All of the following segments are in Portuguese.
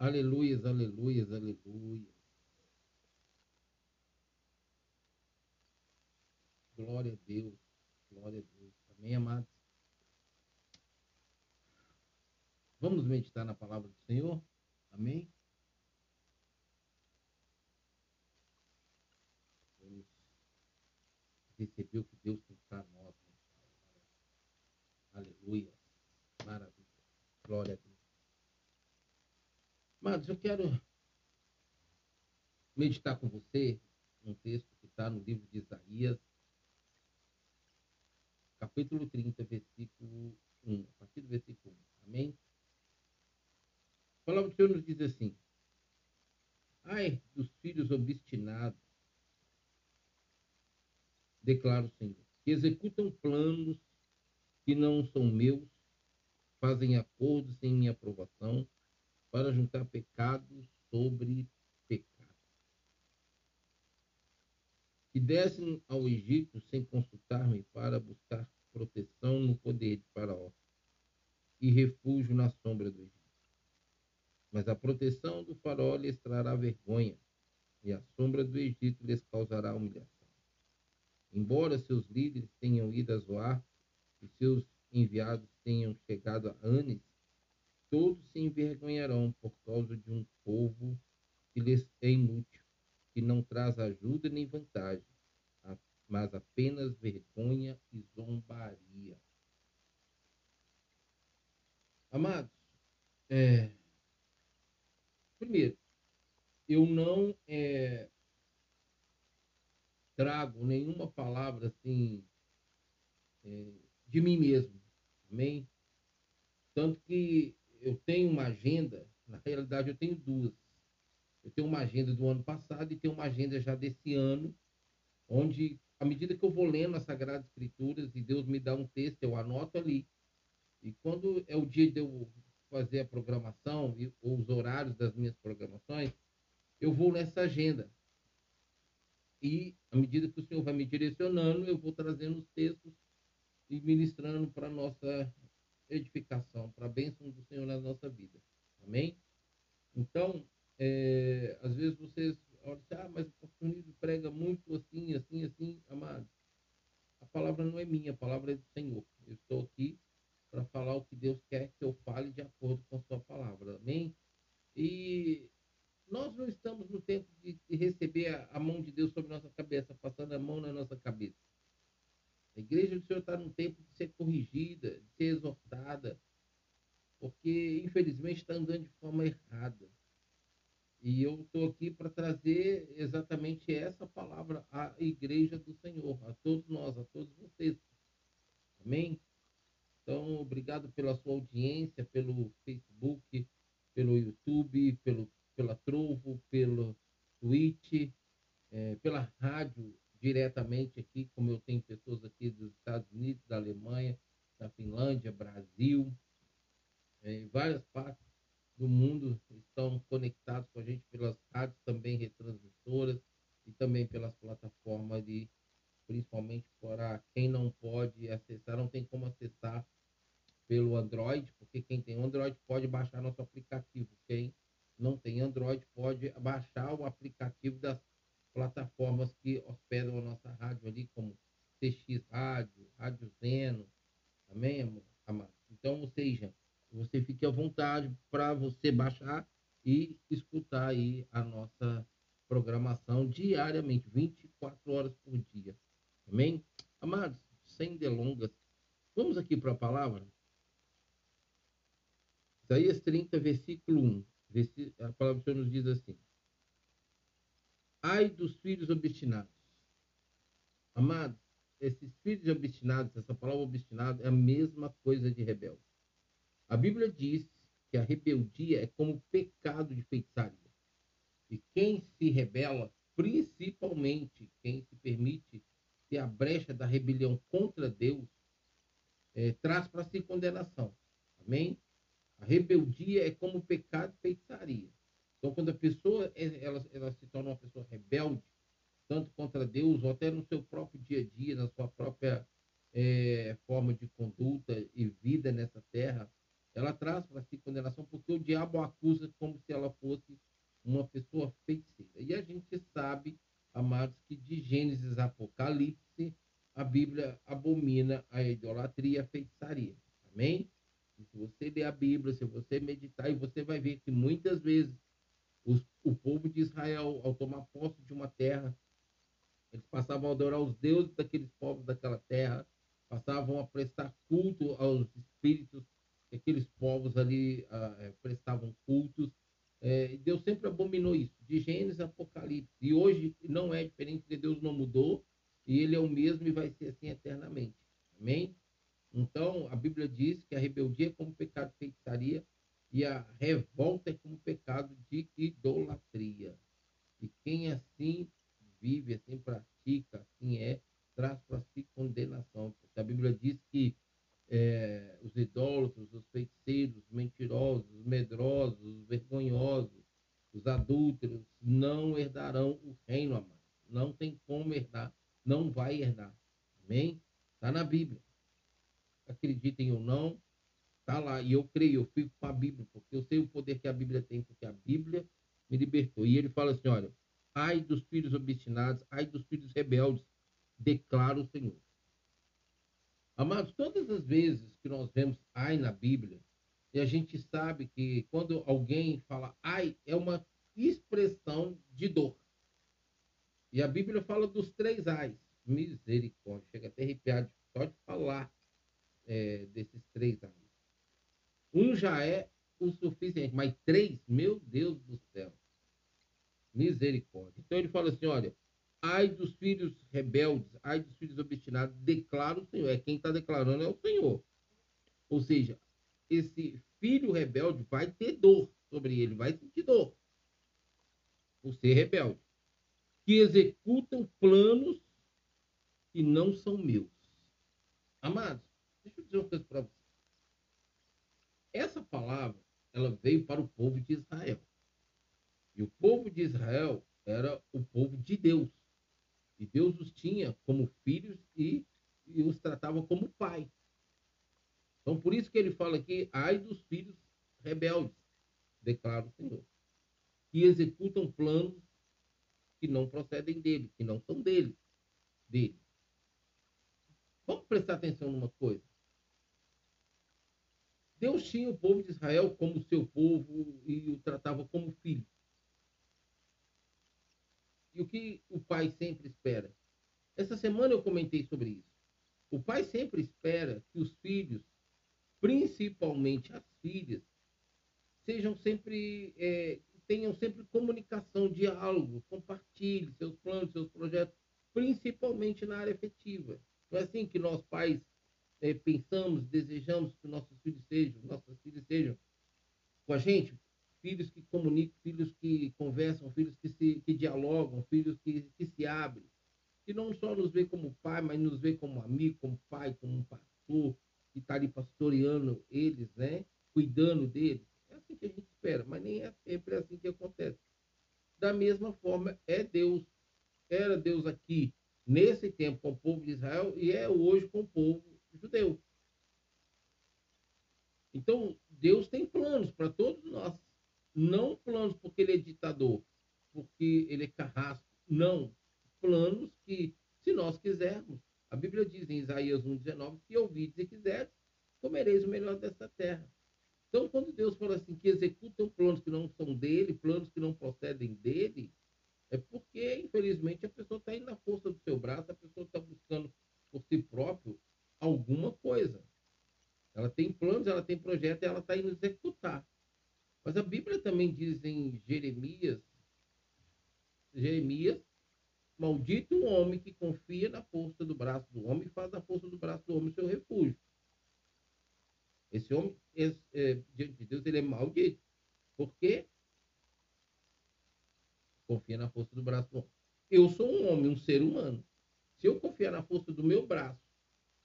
Aleluias, aleluias, aleluias. Glória a Deus, glória a Deus. Amém, amados? Vamos meditar na palavra do Senhor? Amém? Vamos receber o que Deus tem para nós. Né? Aleluia. Maravilha. Glória a Deus. Mas eu quero meditar com você um texto que está no livro de Isaías, capítulo 30, versículo 1, a partir do versículo 1. Amém? A palavra do Senhor nos diz assim: Ai dos filhos obstinados, declara o Senhor, que executam planos que não são meus, fazem acordos sem minha aprovação para juntar pecados sobre pecados. Que descem ao Egito sem consultar-me para buscar proteção no poder de Faraó e refúgio na sombra do Egito. Mas a proteção do Faraó lhes trará vergonha e a sombra do Egito lhes causará humilhação. Embora seus líderes tenham ido a Zoar e seus enviados tenham chegado a Anes, todos se envergonharão por causa de um povo que lhes é inútil, que não traz ajuda nem vantagem, mas apenas vergonha e zombaria. Amados, é, primeiro, eu não é, trago nenhuma palavra assim é, de mim mesmo, amém? Tanto que eu tenho uma agenda, na realidade eu tenho duas. Eu tenho uma agenda do ano passado e tenho uma agenda já desse ano, onde, à medida que eu vou lendo as Sagradas Escrituras e Deus me dá um texto, eu anoto ali. E quando é o dia de eu fazer a programação ou os horários das minhas programações, eu vou nessa agenda. E, à medida que o Senhor vai me direcionando, eu vou trazendo os textos e ministrando para nossa edificação, para a bênção do Senhor na nossa vida. Amém? Então, é, às vezes vocês olham ah, mas o pastor prega muito assim, assim, assim, amado. A palavra não é minha, a palavra é do Senhor. Eu estou aqui para falar o que Deus quer que eu fale de acordo com a sua palavra. Amém? E nós não estamos no tempo de, receber a mão de Deus sobre nossa cabeça, passando a mão na nossa cabeça. A igreja do Senhor está num tempo de ser corrigida, de ser exortada, porque infelizmente está andando de forma errada. E eu estou aqui para trazer exatamente essa palavra à igreja do Senhor, a todos nós, a todos vocês. Amém? Então, obrigado pela sua audiência, pelo Facebook, pelo YouTube, pelo, pela Trovo, pelo Twitch, é, pela rádio diretamente aqui, como eu tenho pessoas aqui dos Estados Unidos, da Alemanha, da Finlândia, Brasil, é, em várias partes do mundo estão conectados com a gente pelas rádios também retransmissoras e também pelas plataformas de principalmente para quem não pode acessar, não tem como acessar pelo Android, porque quem tem Android pode baixar nosso aplicativo. Quem não tem Android pode baixar o aplicativo das plataformas que hospedam a nossa rádio ali, como CX Rádio, Rádio Zeno, amém, amado? Então, ou seja, você fique à vontade para você baixar e escutar aí a nossa programação diariamente, 24 horas por dia. Amém? Amados, sem delongas, vamos aqui para a palavra. Isaías 30, versículo 1. A palavra do Senhor nos diz assim: Ai dos filhos obstinados. Amados, esses filhos obstinados, essa palavra obstinado é a mesma coisa de rebelde. A Bíblia diz que a rebeldia é como pecado de feitiçaria. E quem se rebela, principalmente quem se permite ter a brecha da rebelião contra Deus, é, traz para si condenação. Amém? A rebeldia é como pecado de feitiçaria. Então, quando a pessoa é, ela, ela se torna uma pessoa rebelde, tanto contra Deus ou até no seu próprio dia a dia, na sua própria é, forma de conduta e vida nessa terra, ela traz para si condenação porque o diabo a acusa como se ela fosse uma pessoa feiticeira. E a gente sabe, amados, que de Gênesis a Apocalipse, a Bíblia abomina a idolatria e a feitiçaria. Amém? E se você ler a Bíblia, se você meditar, e você vai ver que muitas vezes o povo de Israel, ao tomar posse de uma terra, eles passavam a adorar os deuses daqueles povos daquela terra, passavam a prestar culto aos espíritos que aqueles povos ali uh, prestavam cultos. É, Deus sempre abominou isso, de Gênesis a Apocalipse. E hoje não é diferente, porque Deus não mudou, e Ele é o mesmo e vai ser assim eternamente. Amém? Então, a Bíblia diz que a rebeldia é como pecado de feitiçaria e a revolta é como pecado de idolatria. E quem assim vive, assim pratica, assim é, traz para si condenação. Porque a Bíblia diz que é, os idólatros, os feiticeiros, os mentirosos, os medrosos, os vergonhosos, os adúlteros, não herdarão o reino, amado. Não tem como herdar, não vai herdar. Amém? Está na Bíblia. Acreditem ou não, está lá. E eu creio, eu fico com a Bíblia, porque eu sei o poder que a Bíblia tem, porque a Bíblia me libertou. E ele fala assim: olha, ai dos filhos obstinados, ai dos filhos rebeldes, declara o Senhor. Amados, todas as vezes que nós vemos ai na Bíblia, e a gente sabe que quando alguém fala ai, é uma expressão de dor. E a Bíblia fala dos três ais. Misericórdia, chega até arrepiado só de falar é, desses três ais. Um já é o suficiente, mas três, meu Deus do céu. Misericórdia. Então ele fala assim: olha, Ai dos filhos rebeldes, ai dos filhos obstinados, declara o Senhor. É quem está declarando é o Senhor. Ou seja, esse filho rebelde vai ter dor sobre ele, vai sentir dor por ser rebelde. Que executam planos que não são meus. Amados, deixa eu dizer uma coisa para vocês. Essa palavra, ela veio para o povo de Israel. E o povo de Israel era o povo de Deus. E Deus os tinha como filhos e, e os tratava como pai. Então, por isso que ele fala aqui, ai dos filhos rebeldes, declara o Senhor, que executam planos que não procedem dele, que não são dele, dele. Vamos prestar atenção numa coisa. Deus tinha o povo de Israel como seu povo e o tratava como filho. E o que o pai sempre espera? Essa semana eu comentei sobre isso. O pai sempre espera que os filhos, principalmente as filhas, sejam sempre é, tenham sempre comunicação, diálogo, compartilhe seus planos, seus projetos, principalmente na área efetiva. Não é assim que nós pais é, pensamos, desejamos que nossos filhos sejam, nossas filhas sejam com a gente? filhos que comunicam, filhos que conversam, filhos que, se, que dialogam, filhos que, que se abrem. Que não só nos vê como pai, mas nos vê como amigo, como pai, como um pastor, que está ali pastoreando eles, né? Cuidando deles. É assim que a gente espera, mas nem é sempre assim que acontece. Da mesma forma, é Deus. Era Deus aqui, nesse tempo, com o povo de Israel, e é hoje com o povo judeu. Então, Deus tem planos para todos nós. Não planos porque ele é ditador, porque ele é carrasco. Não. Planos que, se nós quisermos, a Bíblia diz em Isaías 1,19: se ouvides e quiseres, comereis o melhor dessa terra. Então, quando Deus fala assim, que executam planos que não são dele, planos que não procedem dele, é porque, infelizmente, a pessoa está indo na força do seu braço, a pessoa está buscando por si próprio alguma coisa. Ela tem planos, e ela está indo executar. Mas a Bíblia também diz em Jeremias, Jeremias, maldito o homem que confia na força do braço do homem e faz da força do braço do homem seu refúgio. Esse homem, esse, é, diante de Deus, ele é maldito. Por quê? Confia na força do braço do homem. Eu sou um homem, um ser humano. Se eu confiar na força do meu braço,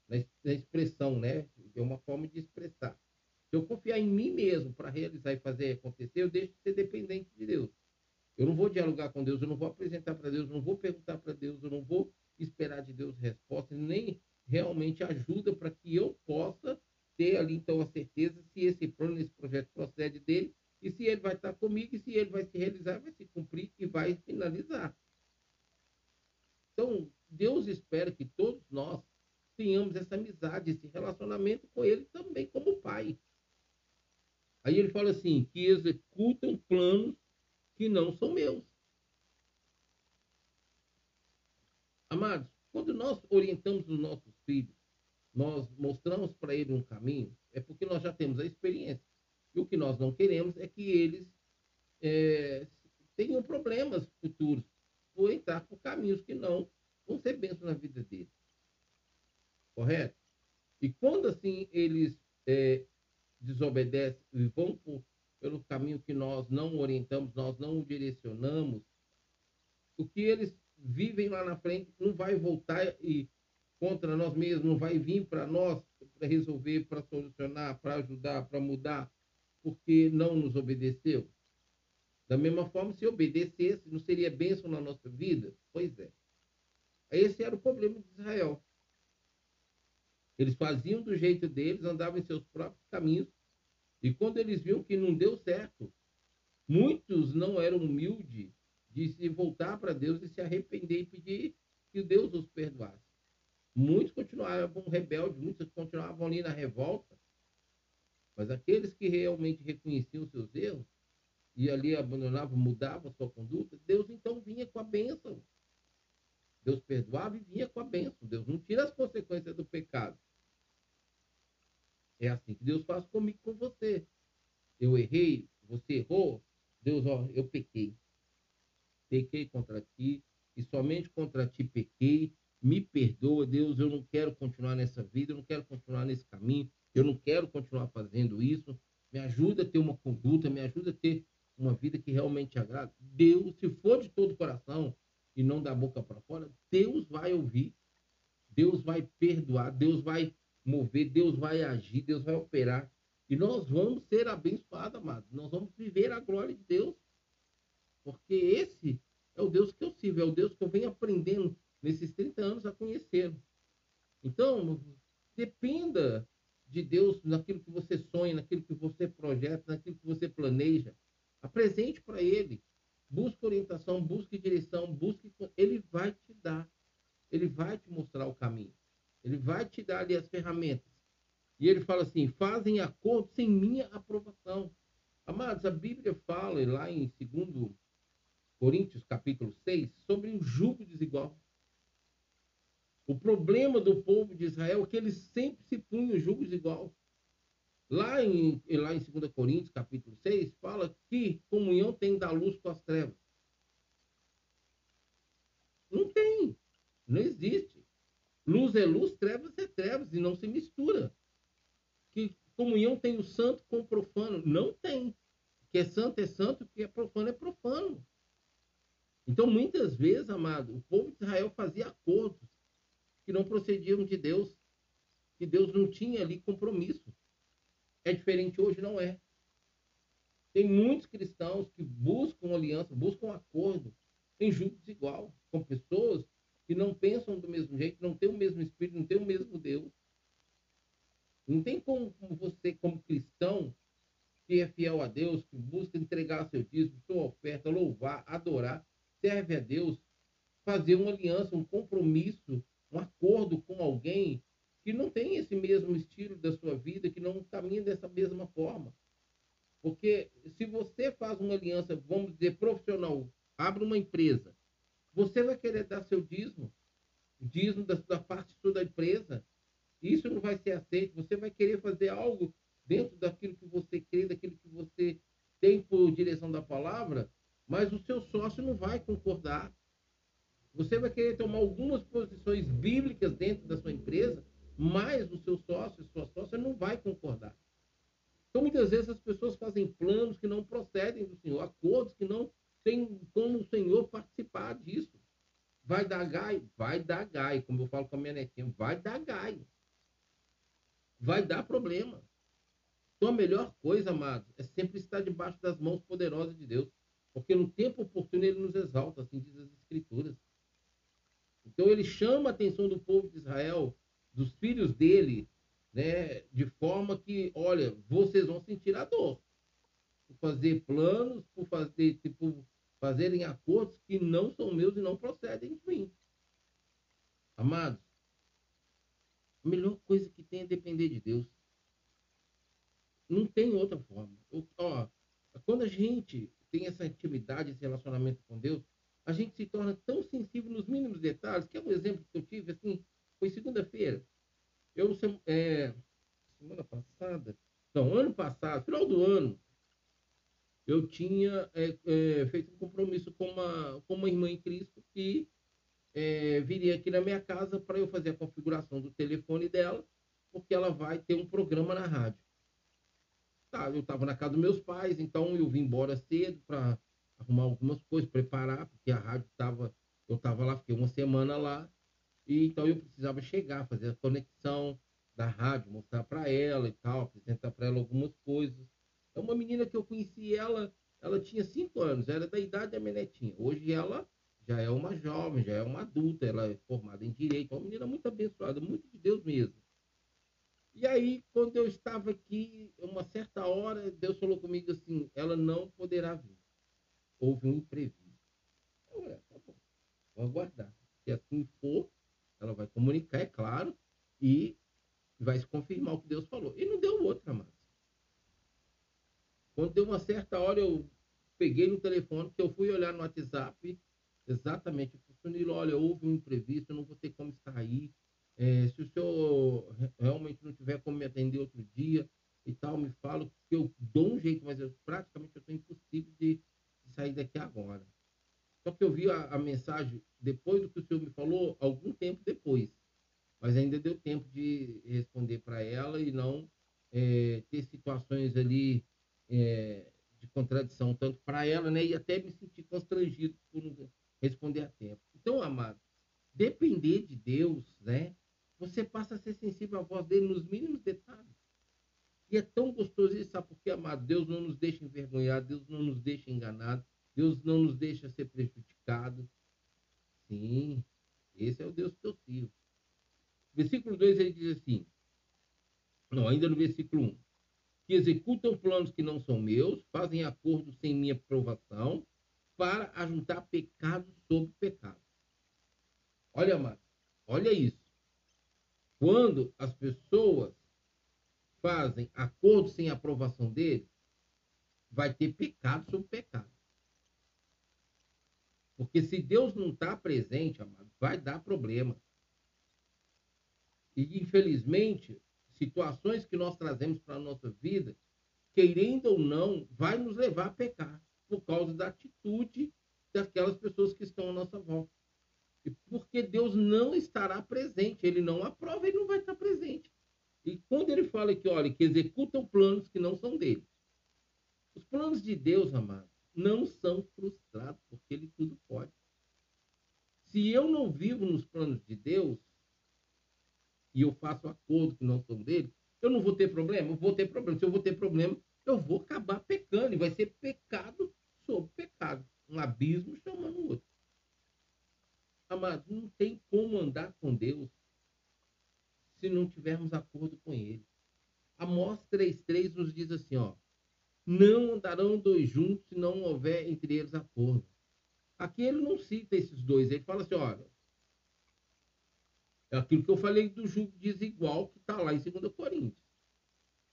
na expressão, né? É uma forma de expressar. Eu confiar em mim mesmo para realizar e fazer acontecer, eu deixo de ser dependente de Deus. Eu não vou dialogar com Deus, eu não vou apresentar para Deus, eu não vou perguntar para Deus, eu não vou esperar de Deus resposta, nem realmente ajuda para que eu possa ter ali então a certeza se esse plano, esse projeto procede dele e se ele vai estar comigo e se ele vai se realizar, vai se cumprir e vai finalizar. Então, Deus espera que todos nós tenhamos essa amizade, esse relacionamento com ele também como pai. Aí ele fala assim, que executam planos que não são meus. Amados, quando nós orientamos os nossos filhos, nós mostramos para eles um caminho, é porque nós já temos a experiência. E o que nós não queremos é que eles é, tenham problemas futuros por entrar por caminhos que não vão ser bênçãos na vida deles. Correto? E quando assim eles é, desobedecem e vão por, pelo caminho que nós não orientamos, nós não direcionamos, o que eles vivem lá na frente não vai voltar e contra nós mesmos, não vai vir para nós para resolver, para solucionar, para ajudar, para mudar, porque não nos obedeceu. Da mesma forma, se obedecesse, não seria bênção na nossa vida? Pois é. Esse era o problema de Israel. Eles faziam do jeito deles, andavam em seus próprios caminhos, e quando eles viam que não deu certo, muitos não eram humildes de se voltar para Deus e se arrepender e pedir que Deus os perdoasse. Muitos continuavam rebeldes, muitos continuavam ali na revolta, mas aqueles que realmente reconheciam seus erros e ali abandonavam, mudavam sua conduta, Deus então vinha com a bênção. Deus perdoava e vinha com a bênção. Deus não tira as consequências do pecado. É assim que Deus faz comigo com você. Eu errei, você errou. Deus, ó, eu pequei. Pequei contra ti e somente contra ti pequei. Me perdoa, Deus, eu não quero continuar nessa vida, eu não quero continuar nesse caminho, eu não quero continuar fazendo isso. Me ajuda a ter uma conduta, me ajuda a ter uma vida que realmente agrada. Deus, se for de todo o coração, e não da boca para fora, Deus vai ouvir, Deus vai perdoar, Deus vai mover, Deus vai agir, Deus vai operar. E nós vamos ser abençoados, amados. Nós vamos viver a glória de Deus. Porque esse é o Deus que eu sirvo, é o Deus que eu venho aprendendo nesses 30 anos a conhecer. Então, dependa de Deus naquilo que você sonha, naquilo que você projeta, naquilo que você planeja. Apresente para Ele busque orientação, busque direção, busque. Ele vai te dar. Ele vai te mostrar o caminho. Ele vai te dar ali as ferramentas. E ele fala assim: fazem acordo sem minha aprovação. Amados, a Bíblia fala lá em 2 Coríntios, capítulo 6, sobre o jugo desigual. O problema do povo de Israel é que eles sempre se punham jugo desigual. Lá em, lá em 2 Coríntios, capítulo 6, fala que comunhão tem da luz com as trevas. Não tem. Não existe. Luz é luz, trevas é trevas, e não se mistura. Que comunhão tem o santo com o profano? Não tem. Que é santo é santo, que é profano é profano. Então, muitas vezes, amado, o povo de Israel fazia acordos que não procediam de Deus, que Deus não tinha ali compromisso. É diferente hoje? Não é. Tem muitos cristãos que buscam aliança, buscam acordo em julgo desigual, com pessoas que não pensam do mesmo jeito, não têm o mesmo espírito, não têm o mesmo Deus. Não tem como, como você, como cristão, que é fiel a Deus, que busca entregar seu dízimo, sua oferta, louvar, adorar, serve a Deus, fazer uma aliança, um compromisso, um acordo com alguém que não tem esse mesmo estilo da sua vida, que não caminha dessa mesma forma. Porque se você faz uma aliança, vamos dizer, profissional, abre uma empresa, você vai querer dar seu dízimo, dízimo da, da parte sua da empresa, isso não vai ser aceito. Você vai querer fazer algo dentro daquilo que você crê, daquilo que você tem por direção da palavra, mas o seu sócio não vai concordar. Você vai querer tomar algumas posições bíblicas dentro da sua empresa, mas o seu sócio, sua sócia não vai concordar. Então, muitas vezes as pessoas fazem planos que não procedem do Senhor, acordos que não tem como o Senhor participar disso. Vai dar gai? Vai dar gai, como eu falo com a minha netinha, vai dar gai. Vai dar problema. Então, a melhor coisa, amados, é sempre estar debaixo das mãos poderosas de Deus. Porque no tempo oportuno ele nos exalta, assim diz as Escrituras. Então, ele chama a atenção do povo de Israel dos filhos dele, né? De forma que, olha, vocês vão sentir a dor. Por fazer planos, por fazer, tipo, fazerem acordos que não são meus e não procedem de mim. Amados, a melhor coisa que tem é depender de Deus. Não tem outra forma. ó, quando a gente tem essa intimidade, esse relacionamento com Deus, a gente se torna tão sensível nos mínimos detalhes, que é um exemplo que eu tive, assim, foi segunda-feira. Eu, é, semana passada, não, ano passado, final do ano, eu tinha é, é, feito um compromisso com uma, com uma irmã em Cristo que é, viria aqui na minha casa para eu fazer a configuração do telefone dela, porque ela vai ter um programa na rádio. Tá, eu estava na casa dos meus pais, então eu vim embora cedo para arrumar algumas coisas, preparar, porque a rádio estava, eu estava lá, fiquei uma semana lá, e então eu precisava chegar, fazer a conexão da rádio, mostrar para ela e tal, apresentar para ela algumas coisas. É uma menina que eu conheci ela, ela tinha cinco anos, era da idade da minha netinha. Hoje ela já é uma jovem, já é uma adulta, ela é formada em direito, é uma menina muito abençoada, muito de Deus mesmo. E aí, quando eu estava aqui, uma certa hora, Deus falou comigo assim: ela não poderá vir. Houve um imprevisto. Eu falei, tá bom, vou aguardar. Se assim for, ela vai comunicar, é claro, e vai se confirmar o que Deus falou. E não deu outra, mais. Quando deu uma certa hora, eu peguei no telefone, que eu fui olhar no WhatsApp, exatamente, Sunilo, olha, houve um imprevisto, eu não vou ter como aí. É, se o senhor realmente não tiver como me atender outro dia e tal, me fala, que eu dou um jeito, mas eu, praticamente eu estou impossível de, de, sair daqui agora. Só que eu vi a, a, mensagem depois do que o senhor me falou, algum tempo depois. Mas ainda deu tempo de responder para ela e não é, ter situações ali é, de contradição, tanto para ela, né? E até me sentir constrangido por não responder a tempo. Então, amado, depender de Deus, né? Você passa a ser sensível à voz dele nos mínimos detalhes. E é tão gostoso isso, sabe por quê, amado? Deus não nos deixa envergonhar, Deus não nos deixa enganar, Deus não nos deixa ser prejudicado. Sim, esse é o Deus que eu sirvo. Versículo 2 ele diz assim, não, ainda no versículo 1, que executam planos que não são meus, fazem acordos sem minha aprovação, para ajuntar pecado sobre pecado. Olha, amado, olha isso. Quando as pessoas fazem acordo sem aprovação dele, vai ter pecado sobre pecado. Porque se Deus não está presente, amado, vai dar problema. E, infelizmente, situações que nós trazemos para a nossa vida, querendo ou não, vai nos levar a pecar por causa da atitude daquelas pessoas que estão à nossa volta. E porque Deus não estará presente, ele não aprova, ele não vai estar presente. E quando ele fala que, olha, que executam planos que não são dele. Os planos de Deus, amado, não são frustrados, porque ele tudo pode. Se eu não vivo nos planos de Deus, e eu faço acordo que não são dele, eu não vou ter problema? Eu vou ter problema. Se eu vou ter problema, eu vou acabar pecando, e vai ser pecado sobre pecado. Um abismo chamando o outro. Amado, não tem como andar com Deus se não tivermos acordo com Ele. Amós 3,3 nos diz assim, ó. Não andarão dois juntos se não houver entre eles acordo. Aqui ele não cita esses dois, ele fala assim, olha, é aquilo que eu falei do jugo desigual que está lá em 2 Coríntios.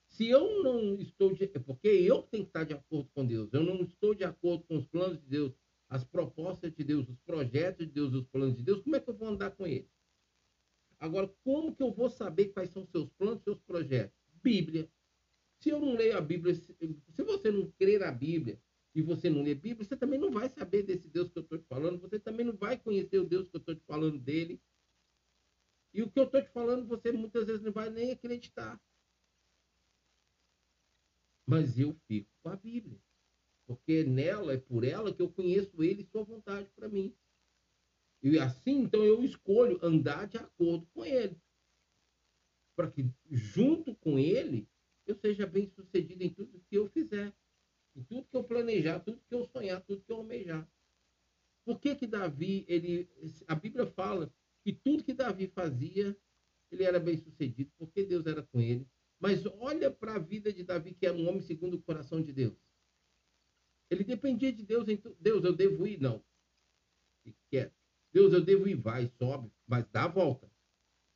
Se eu não estou de. É porque eu tenho que estar de acordo com Deus. Eu não estou de acordo com os planos de Deus, as propostas de Deus, os projetos de Deus, os planos de Deus. Como é que eu vou andar com ele? Agora, como que eu vou saber quais são seus planos, seus projetos? Bíblia. Se eu não leio a Bíblia, se você não crer na Bíblia e você não lê Bíblia, você também não vai saber desse Deus que eu estou te falando, você também não vai conhecer o Deus que eu estou te falando dele. E o que eu estou te falando, você muitas vezes não vai nem acreditar mas eu fico com a Bíblia. Porque nela, é por ela que eu conheço ele e sua vontade para mim. E assim, então, eu escolho andar de acordo com ele. Para que, junto com ele, eu seja bem sucedido em tudo que eu fizer. Em tudo que eu planejar, tudo que eu sonhar, tudo que eu almejar. Por que que Davi, ele, a Bíblia fala que tudo que Davi fazia, ele era bem sucedido, porque Deus era com ele. Mas olha para a vida de Davi, que era um homem segundo o coração de Deus. Ele dependia de Deus. Então, Deus, eu devo ir? Não. Deus, eu devo ir? Vai, sobe, mas dá a volta.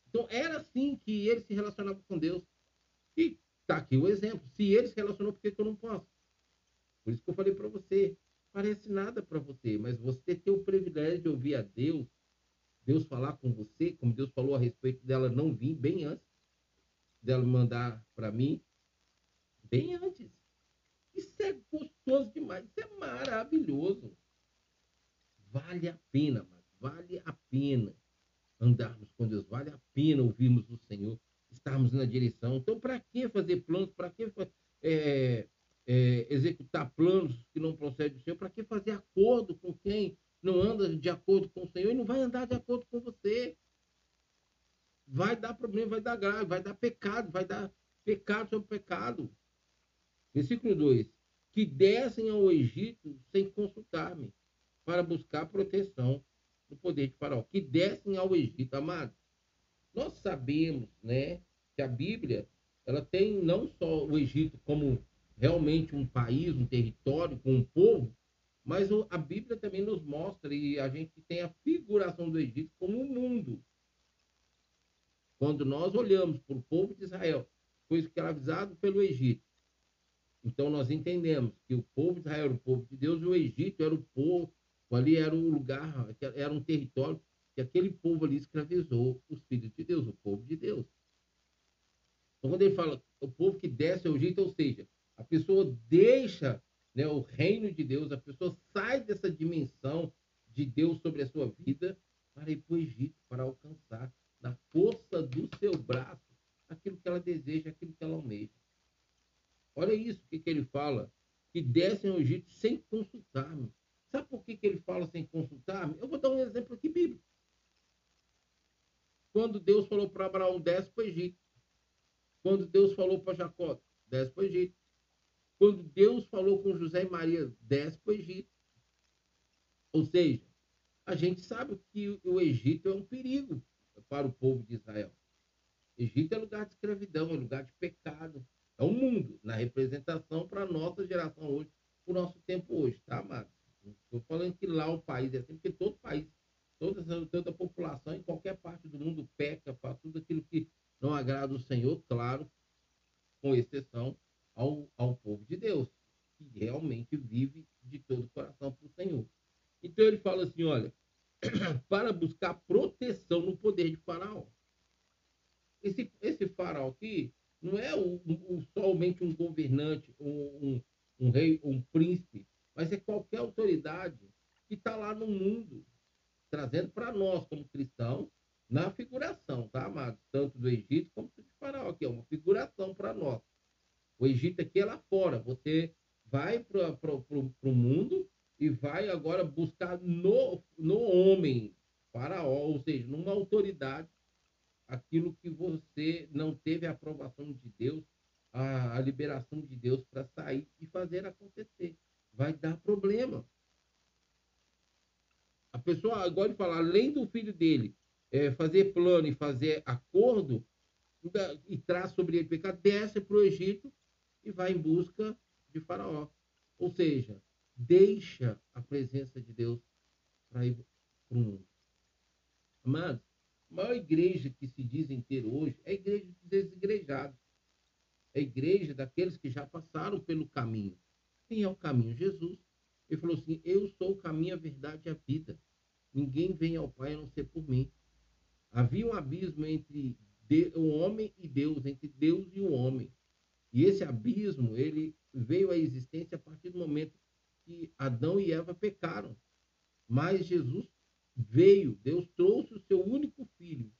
Então, era assim que ele se relacionava com Deus. E está aqui o exemplo. Se ele se relacionou, por que, que eu não posso? Por isso que eu falei para você. Parece nada para você, mas você ter o privilégio de ouvir a Deus, Deus falar com você, como Deus falou a respeito dela não vir bem antes dela mandar para mim, bem antes. Isso é gostoso demais, isso é maravilhoso. Vale a pena, mas vale a pena andarmos com Deus, vale a pena ouvirmos o Senhor, estarmos na direção. Então, para que fazer planos? Para que é, é, executar planos que não procedem do Senhor? Para que fazer acordo com quem não anda de acordo com o Senhor e não vai andar de acordo com você? Vai dar problema, vai dar grave, vai dar pecado, vai dar pecado sobre pecado. Versículo 2: Que descem ao Egito sem consultar-me, para buscar proteção do poder de Faraó. Que descem ao Egito, amados. Nós sabemos, né, que a Bíblia ela tem não só o Egito como realmente um país, um território, com um povo, mas a Bíblia também nos mostra e a gente tem a figuração do Egito como um mundo. Quando nós olhamos para o povo de Israel, foi escravizado pelo Egito. Então nós entendemos que o povo de Israel era o povo de Deus e o Egito era o povo, ali era o lugar, era um território que aquele povo ali escravizou os filhos de Deus, o povo de Deus. Então quando ele fala o povo que desce ao Egito, ou seja, a pessoa deixa né, o reino de Deus, a pessoa sai dessa dimensão de Deus sobre a sua vida para ir para o Egito, para alcançar na força do seu braço aquilo que ela deseja, aquilo que ela almeja. Olha isso que, que ele fala, que descem ao Egito sem consultar-me. Sabe por que, que ele fala sem consultar-me? Eu vou dar um exemplo aqui bíblico. Quando Deus falou para Abraão, desce para o Egito. Quando Deus falou para Jacó, desce para o Egito. Quando Deus falou com José e Maria, desce para o Egito. Ou seja, a gente sabe que o Egito é um perigo para o povo de Israel. Egito é lugar de escravidão, é lugar de pecado, é o um mundo, na representação para a nossa geração hoje, o nosso tempo hoje, tá, amado? Estou falando que lá o país é assim, porque todo país, toda, toda a população em qualquer parte do mundo peca, faz tudo aquilo que não agrada o Senhor, claro, com exceção ao, ao povo de Deus, que realmente vive de todo o coração para o Senhor. Então ele fala assim: olha, para buscar proteção no poder de Faraó. Esse, esse Faraó aqui, não é um, um, somente um governante, um, um, rei, um príncipe, mas é qualquer autoridade que está lá no mundo, trazendo para nós, como cristãos, na figuração, tá, amados? Tanto do Egito como do Faraó, que é uma figuração para nós. O Egito aqui é lá fora. Você vai para o mundo e vai agora buscar no, no homem, faraó, ou seja, numa autoridade, aquilo que você não teve a aprovação de Deus, a, a liberação de Deus para sair e fazer acontecer. Vai dar problema. A pessoa, agora ele fala, além do filho dele é, fazer plano e fazer acordo, e traz sobre ele pecado, desce para o Egito e vai em busca de Faraó. Ou seja, deixa a presença de Deus para ir para o mundo. Amados, a maior igreja que se dizem ter hoje é a igreja dos desigrejados. É a igreja daqueles que já passaram pelo caminho. Quem é o caminho? Jesus. Ele falou assim: Eu sou o caminho, a verdade e a vida. Ninguém vem ao Pai a não ser por mim. Havia um abismo entre o homem e Deus, entre Deus e o homem. E esse abismo, ele veio à existência a partir do momento que Adão e Eva pecaram. Mas Jesus veio, Deus trouxe o seu único filho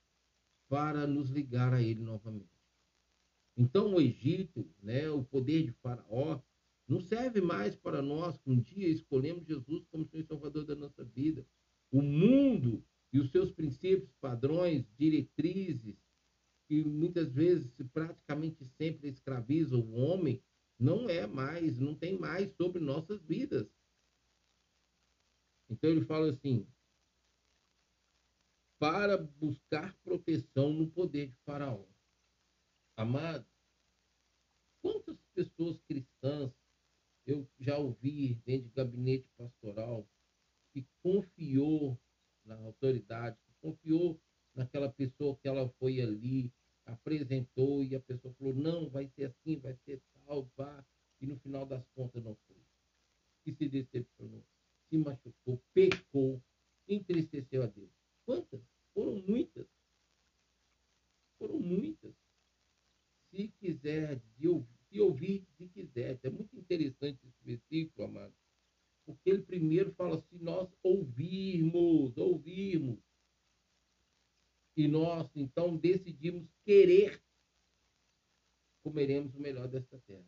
para nos ligar a ele novamente. Então o Egito, né, o poder de Faraó, não serve mais para nós que um dia escolhemos Jesus como Senhor e Salvador da nossa vida. O mundo e os seus princípios, padrões, diretrizes, que muitas vezes, praticamente sempre escravizam o homem, não é mais, não tem mais sobre nossas vidas. Então ele fala assim: para buscar proteção no poder de Faraó. Amado, quantas pessoas cristãs eu já ouvi dentro de gabinete pastoral que confiou na autoridade, que confiou naquela pessoa que ela foi ali, apresentou e a pessoa falou, não, vai ser assim, vai ser tal, vá, e no final das contas não foi. E se decepcionou, se machucou, pecou, entristeceu a Deus. Quantas? Foram muitas. Foram muitas. Se quiser, de ouvir, se ouvir, se quiser. É muito interessante esse versículo, amado. Porque ele primeiro fala se nós ouvirmos, ouvirmos. E nós, então, decidimos querer, comeremos o melhor desta terra.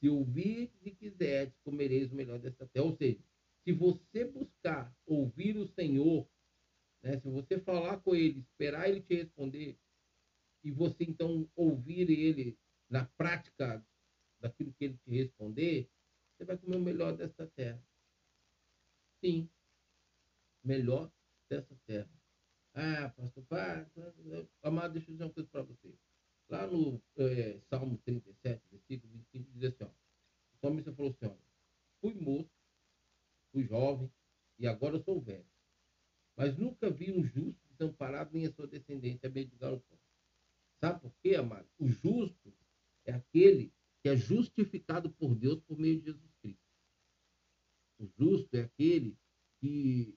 Se ouvir e quiseres, comereis o melhor desta terra. Ou seja, se você buscar ouvir o Senhor, né, se você falar com Ele, esperar Ele te responder, e você então ouvir Ele na prática daquilo que Ele te responder, você vai comer o melhor desta terra. Sim, melhor dessa terra. Ah, pastor, pá, amado, deixa eu dizer uma coisa para você. Lá no é, Salmo 37, versículo 25, diz assim, ó, o salmista falou assim, olha, fui moço, fui jovem e agora sou velho. Mas nunca vi um justo desamparado nem a sua descendência mendigar o pão. Sabe por quê, amado? O justo é aquele que é justificado por Deus por meio de Jesus Cristo. O justo é aquele que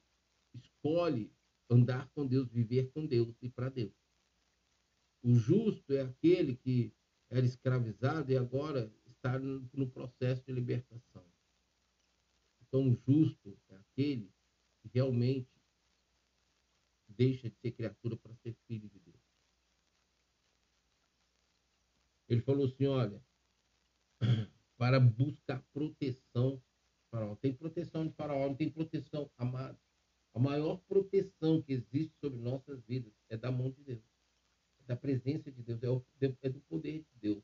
escolhe andar com Deus, viver com Deus e para Deus. O justo é aquele que era escravizado e agora está no processo de libertação. Então, o justo é aquele que realmente deixa de ser criatura para ser filho de Deus. Ele falou assim: olha, para buscar proteção. Faraó. Tem proteção de Faraó, não tem proteção, amado. A maior proteção que existe sobre nossas vidas é da mão de Deus, é da presença de Deus, é, é do poder de Deus.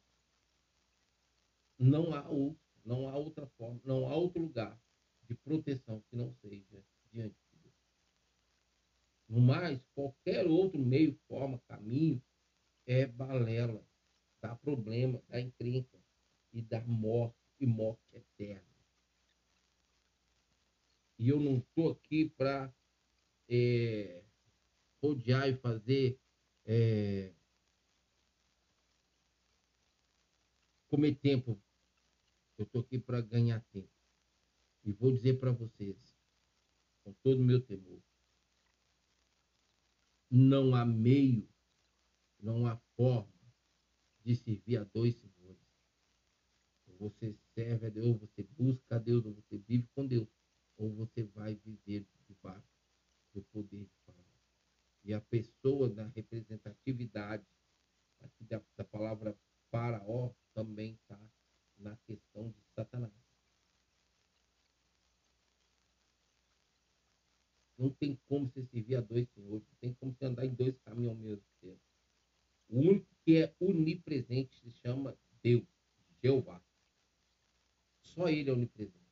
Não há outro, não há outra forma, não há outro lugar de proteção que não seja diante de Deus. No mais, qualquer outro meio, forma, caminho é balela, dá problema, dá encrenca e dá morte e morte eterna. E eu não estou aqui para é, rodear e fazer é, comer tempo. Eu estou aqui para ganhar tempo. E vou dizer para vocês, com todo o meu temor, não há meio, não há forma de servir a dois senhores. Você serve a Deus, você busca a Deus, você vive com Deus, ou você vai viver debaixo do poder de Faraó. E a pessoa da representatividade aqui da, da palavra Faraó também está na questão de Satanás. Não tem como você servir a dois senhores, não tem como você andar em dois caminhos ao mesmo tempo. O único que é onipresente se chama Deus, Jeová. Só Ele é onipresente.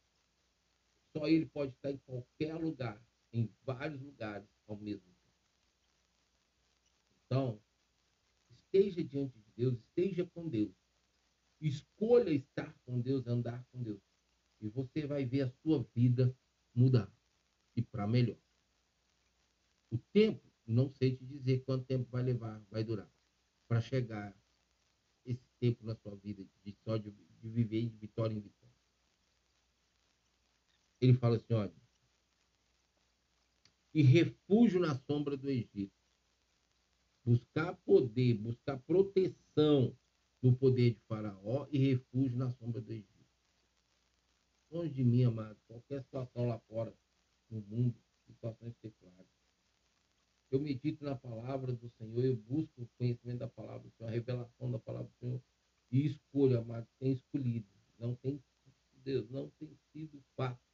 Só Ele pode estar em qualquer lugar, em vários lugares ao mesmo tempo. Então, esteja diante de Deus, esteja com Deus. Escolha estar com Deus, andar com Deus. E você vai ver a sua vida mudar. E para melhor. O tempo, não sei te dizer quanto tempo vai levar, vai durar, para chegar esse tempo na sua vida de só de, de viver de vitória em vitória. Ele fala assim, olha, e refúgio na sombra do Egito. Buscar poder, buscar proteção do poder de Faraó e refúgio na sombra do Egito. Longe de mim, amado, qualquer situação lá fora, no mundo, situações seculares eu medito na palavra do Senhor, eu busco o conhecimento da palavra do Senhor, a revelação da palavra do Senhor, e escolho, amado, tem escolhido. Não tem, Deus, não tem sido fácil.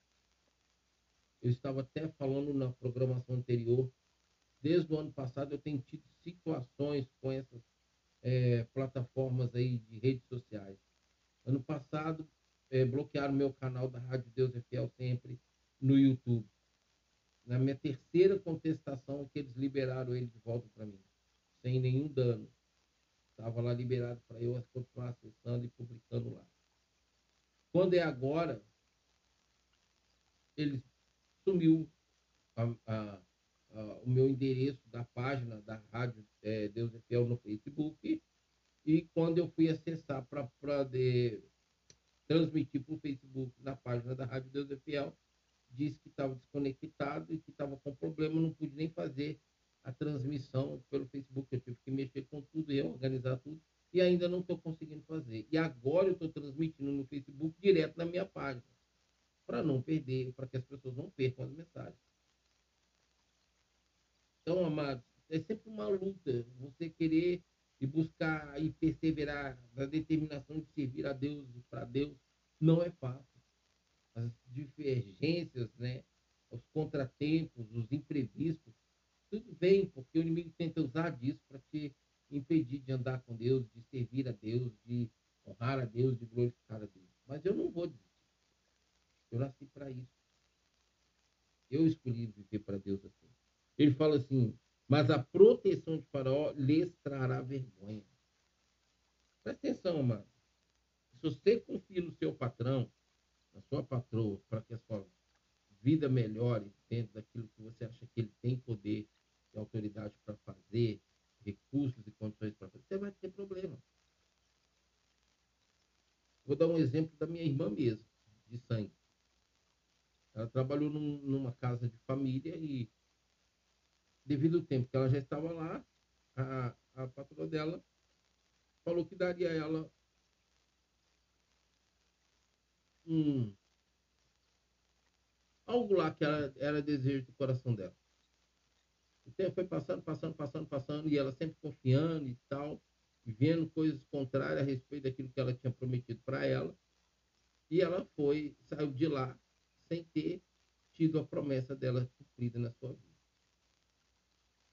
Eu estava até falando na programação anterior, desde o ano passado eu tenho tido situações com essas é, plataformas aí de redes sociais. Ano passado, é, bloquearam meu canal da Rádio Deus é Fiel sempre no YouTube na minha terceira contestação que eles liberaram ele de volta para mim, sem nenhum dano. Estava lá liberado para eu continuar acessando e publicando lá. Quando é agora, ele sumiu a, a, a, o meu endereço da página da Rádio é, Deus é Fiel no Facebook. E quando eu fui acessar para transmitir para o Facebook na página da Rádio Deus é Fiel, disse que estava desconectado e que estava com problema, não pude nem fazer a transmissão pelo Facebook. Eu tive que mexer com tudo, reorganizar tudo, e ainda não estou conseguindo fazer. E agora eu estou transmitindo no Facebook direto na minha página, para não perder, para que as pessoas não percam as mensagens. Então, amados, é sempre uma luta você querer e buscar e perseverar na determinação de servir a Deus e para Deus. Não é fácil as divergências, né, os contratempos, os imprevistos, tudo bem, porque o inimigo tenta usar disso para te impedir de andar com Deus, de servir a Deus, de honrar a Deus, de glorificar a Deus. Mas eu não vou desistir. Eu nasci para isso. Eu escolhi viver para Deus assim. Ele fala assim: mas a proteção de Faraó lhes trará vergonha. Presta atenção, mano. Se você confia no seu patrão, a sua patroa, para que a sua vida melhore dentro daquilo que você acha que ele tem poder e autoridade para fazer, recursos e condições para fazer, você vai ter problema. Vou dar um exemplo da minha irmã mesmo, de sangue. Ela trabalhou num, numa casa de família e, devido ao tempo que ela já estava lá, a, a patroa dela falou que daria a ela um algo lá que era, era desejo do coração dela. O tempo foi passando, passando, passando, passando, e ela sempre confiando e tal, e vendo coisas contrárias a respeito daquilo que ela tinha prometido para ela. E ela foi, saiu de lá sem ter tido a promessa dela cumprida na sua vida.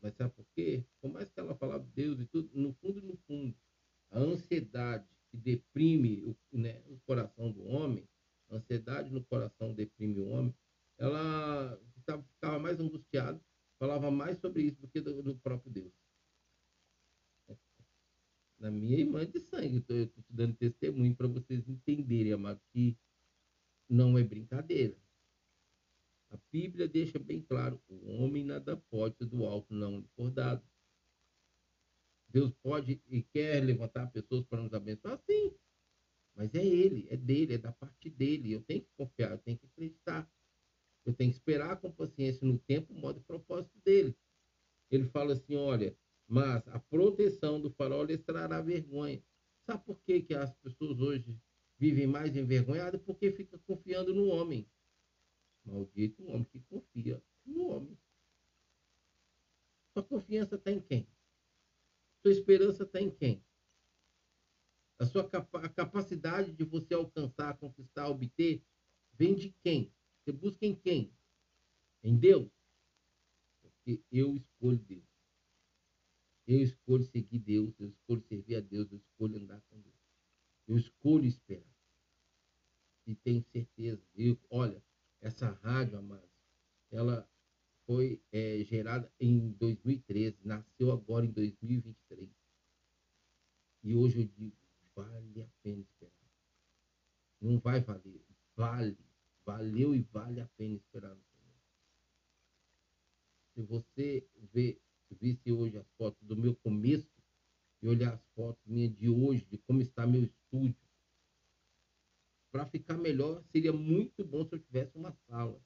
Mas sabe por quê? Por mais que ela falava de Deus e tudo, no fundo, no fundo, a ansiedade que deprime o, né, o coração do homem a ansiedade no coração deprime o homem, ela ficava mais angustiada, falava mais sobre isso do que do, do próprio Deus. Na minha irmã de sangue, estou te dando testemunho para vocês entenderem, amado, que não é brincadeira. A Bíblia deixa bem claro: o homem nada pode do alto não lhe for dado. Deus pode e quer levantar pessoas para nos abençoar? Sim. Mas é ele, é dele, é da parte dele. Eu tenho que confiar, eu tenho que acreditar. Eu tenho que esperar com paciência no tempo, modo e propósito dele. Ele fala assim: olha, mas a proteção do farol lhes trará vergonha. Sabe por que, que as pessoas hoje vivem mais envergonhadas? Porque fica confiando no homem. Maldito o homem que confia no homem. Sua confiança está em quem? Sua esperança está em quem? A sua a capacidade de você alcançar, conquistar, obter, vem de quem? Você busca em quem? Em Deus? Porque eu escolho Deus. Eu escolho seguir Deus, eu escolho servir a Deus, eu escolho andar com Deus. Eu escolho esperar. E tenho certeza. Eu, olha, essa rádio, amados, ela foi é, gerada em 2013, nasceu agora em 2023. E hoje eu digo, vale a pena esperar. Não vai valer, vale, valeu e vale a pena esperar no Senhor. Se você vê, visse hoje as fotos do meu começo e olhar as fotos minhas de hoje, de como está meu estúdio, para ficar melhor, seria muito bom se eu tivesse uma sala.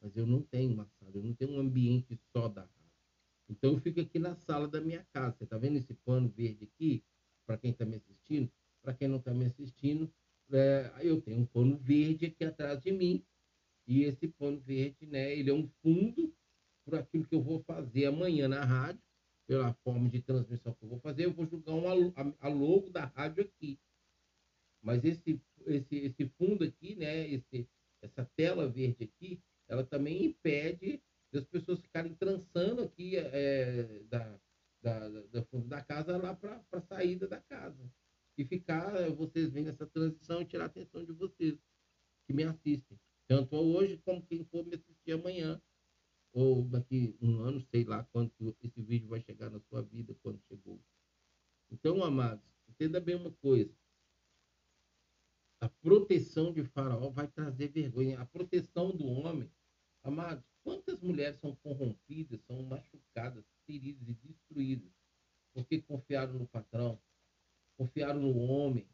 Mas eu não tenho uma sala, eu não tenho um ambiente só da rádio. Então eu fico aqui na sala da minha casa. Você está vendo esse pano verde aqui? Para quem está me assistindo, para quem não está me assistindo, é, eu tenho um pano verde aqui atrás de mim. E esse pano verde, né, ele é um fundo para aquilo que eu vou fazer amanhã na rádio, pela forma de transmissão que eu vou fazer, eu vou jogar um, a, a logo da rádio aqui. Mas esse, esse, esse fundo aqui, né, esse, essa tela verde aqui, ela também impede das pessoas ficarem trançando aqui é, da, da, da fundo da casa lá para a saída da casa e ficar, vocês vendo essa transição e tirar a atenção de vocês que me assistem. Tanto hoje como quem for me assistir amanhã ou daqui um ano, sei lá quanto esse vídeo vai chegar na sua vida, quando chegou. Então, amados, entenda bem uma coisa. A proteção de Faraó vai trazer vergonha. A proteção do homem, amados, quantas mulheres são corrompidas, são machucadas, feridas e destruídas porque confiaram no patrão, confiaram no homem,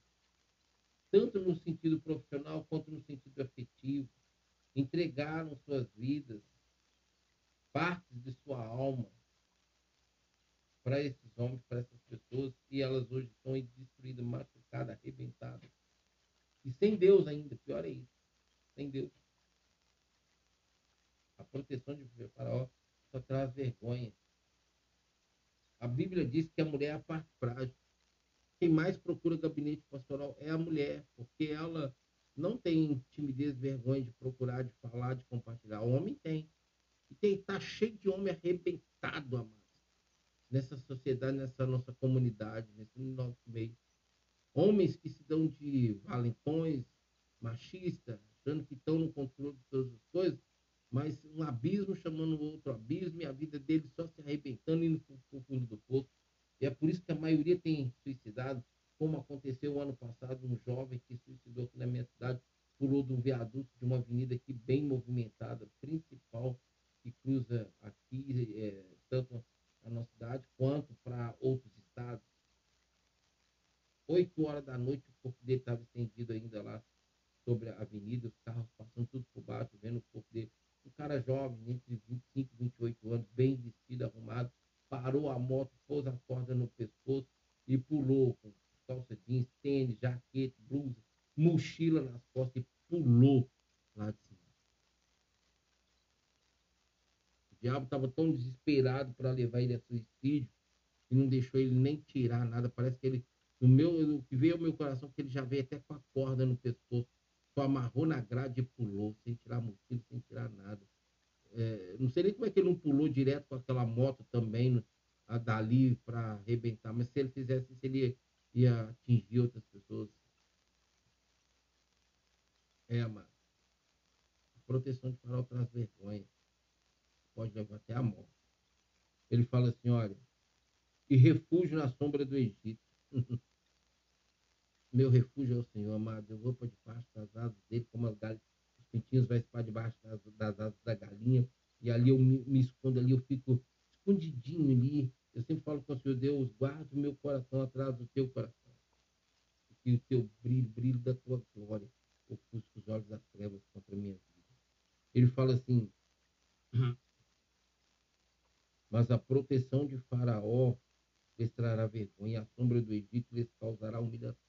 tanto no sentido profissional quanto no sentido afetivo, entregaram suas vidas, partes de sua alma para esses homens, para essas pessoas, e elas hoje estão destruídas, machucadas, arrebentadas. E sem Deus ainda, pior é isso, sem Deus. A proteção de Faraó só traz vergonha. A Bíblia diz que a mulher é a parte frágil. Quem mais procura gabinete pastoral é a mulher, porque ela não tem timidez, vergonha de procurar, de falar, de compartilhar. O homem tem. E tem, tá cheio de homem arrebentado, amado. Nessa sociedade, nessa nossa comunidade, nesse nosso meio. Homens que se dão de valentões, machistas, achando que estão no controle de todas as coisas, mas um abismo chamando outro abismo e a vida dele só se arrebentando indo para o fundo do poço. E é por isso que a maioria tem suicidado, como aconteceu ano passado, um jovem que suicidou aqui na minha cidade, pulou de um viaduto de uma avenida aqui bem movimentada, principal, que cruza aqui, é, tanto a nossa cidade quanto para outros estados. Oito horas da noite, o corpo dele estava estendido ainda lá sobre a avenida, os carros passando tudo por baixo, vendo o corpo dele. Um cara jovem, entre 25 e 28 anos, bem vestido, arrumado, parou a moto, pôs a corda no pescoço e pulou com calça jeans, tênis, jaqueta, blusa, mochila nas costas e pulou lá de cima. O diabo estava tão desesperado para levar ele a suicídio e não deixou ele nem tirar nada. Parece que ele, o meu, o que veio ao meu coração, que ele já veio até com a corda no pescoço só amarrou na grade e pulou, sem tirar mochila, sem tirar nada. É, não sei nem como é que ele não pulou direto com aquela moto também a, dali para arrebentar, mas se ele fizesse isso, ele ia, ia atingir outras pessoas. É, amado. A proteção de farol traz vergonha. Pode levar até a morte. Ele fala assim, olha, e refúgio na sombra do Egito. Meu refúgio é o Senhor, amado. Eu vou para debaixo das asas dele, como as galinhas, os pintinhos vão para debaixo das, das, asas da galinha. E ali eu me, me, escondo ali, eu fico escondidinho ali. Eu sempre falo com o Senhor, Deus, guarda o meu coração atrás do teu coração. Que o teu brilho, brilho da tua glória, ofusca os olhos das trevas contra a minha vida. Ele fala assim, mas a proteção de Faraó lhes trará vergonha, a sombra do Egito lhes causará humilhação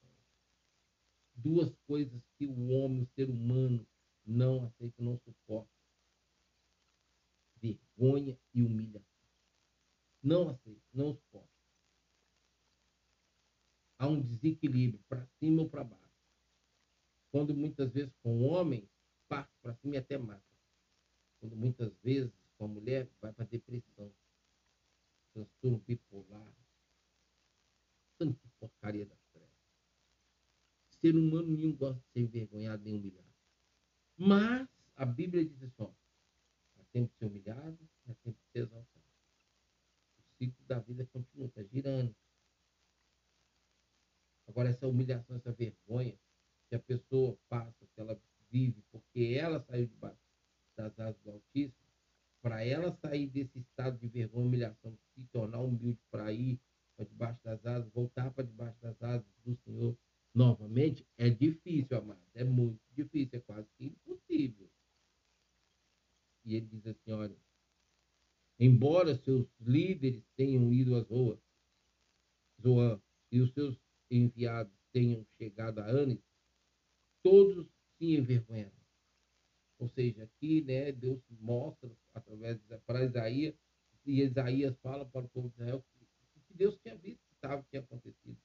duas coisas que o homem, o ser humano, não aceita, não suporta: vergonha e humilhação. Não aceita, não suporta. Há um desequilíbrio para cima ou para baixo. Quando muitas vezes com o homem, parte para cima e até mata. Quando muitas vezes com a mulher, vai para depressão, transtorno bipolar, tanta porcaria da ser humano nenhum gosta de ser envergonhado nem humilhado. Mas a Bíblia diz assim: ó, há tempo de ser humilhado, há tempo de ser exaltado. O ciclo da vida continua, está girando. Agora, essa humilhação, essa vergonha que a pessoa passa, que ela vive, porque ela saiu debaixo das asas do Altíssimo, para ela sair desse estado de vergonha, humilhação, se tornar humilde para ir para debaixo das asas, voltar para debaixo das asas do Senhor, novamente, é difícil, amado. É muito difícil, é quase que impossível. E ele diz assim: olha, embora seus líderes tenham ido às ruas, Zoan, e os seus enviados tenham chegado a Anis, todos se envergonharam. Ou seja, aqui né, Deus mostra através para Isaías, e Isaías fala para o povo de Israel Deus tinha visto que estava que tinha acontecido